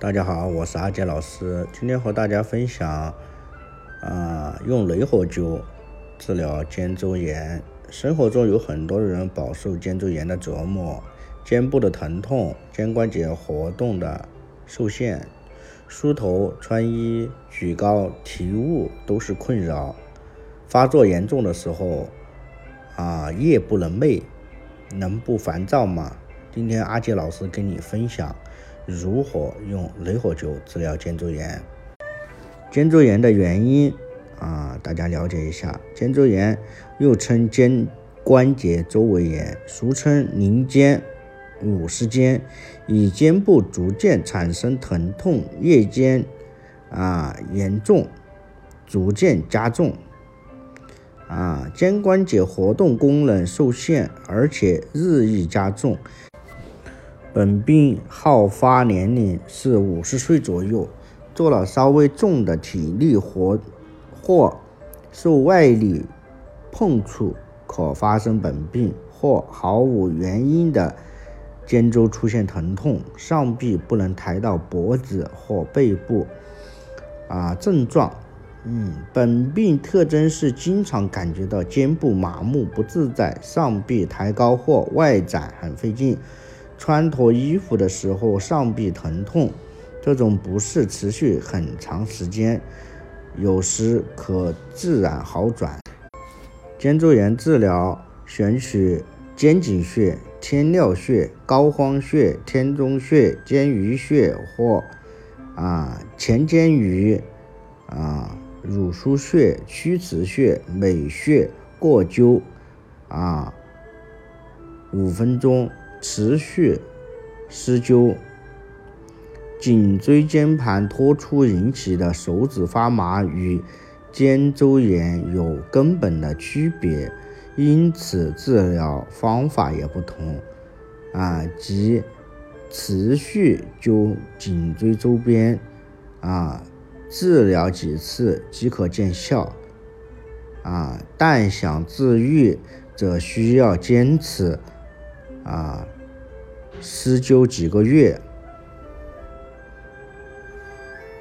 大家好，我是阿杰老师，今天和大家分享，啊，用雷火灸治疗肩周炎。生活中有很多人饱受肩周炎的折磨，肩部的疼痛、肩关节活动的受限，梳头、穿衣、举高、提物都是困扰。发作严重的时候，啊，夜不能寐，能不烦躁吗？今天阿杰老师跟你分享。如何用雷火灸治疗肩周炎？肩周炎的原因啊，大家了解一下。肩周炎又称肩关节周围炎，俗称凝肩、五十肩，以肩部逐渐产生疼痛，夜间啊严重，逐渐加重，啊肩关节活动功能受限，而且日益加重。本病好发年龄是五十岁左右，做了稍微重的体力活或受外力碰触，可发生本病或毫无原因的肩周出现疼痛，上臂不能抬到脖子或背部。啊，症状，嗯，本病特征是经常感觉到肩部麻木不自在，上臂抬高或外展很费劲。穿脱衣服的时候，上臂疼痛，这种不适持续很长时间，有时可自然好转。肩周炎治疗选取肩井穴、天髎穴、膏肓穴、天中穴、肩俞穴或啊前肩俞啊乳腧穴、曲池穴、美穴过灸啊五分钟。持续施灸，颈椎间盘突出引起的手指发麻与肩周炎有根本的区别，因此治疗方法也不同。啊，即持续灸颈椎周边，啊，治疗几次即可见效。啊，但想治愈则需要坚持。啊。施灸几个月。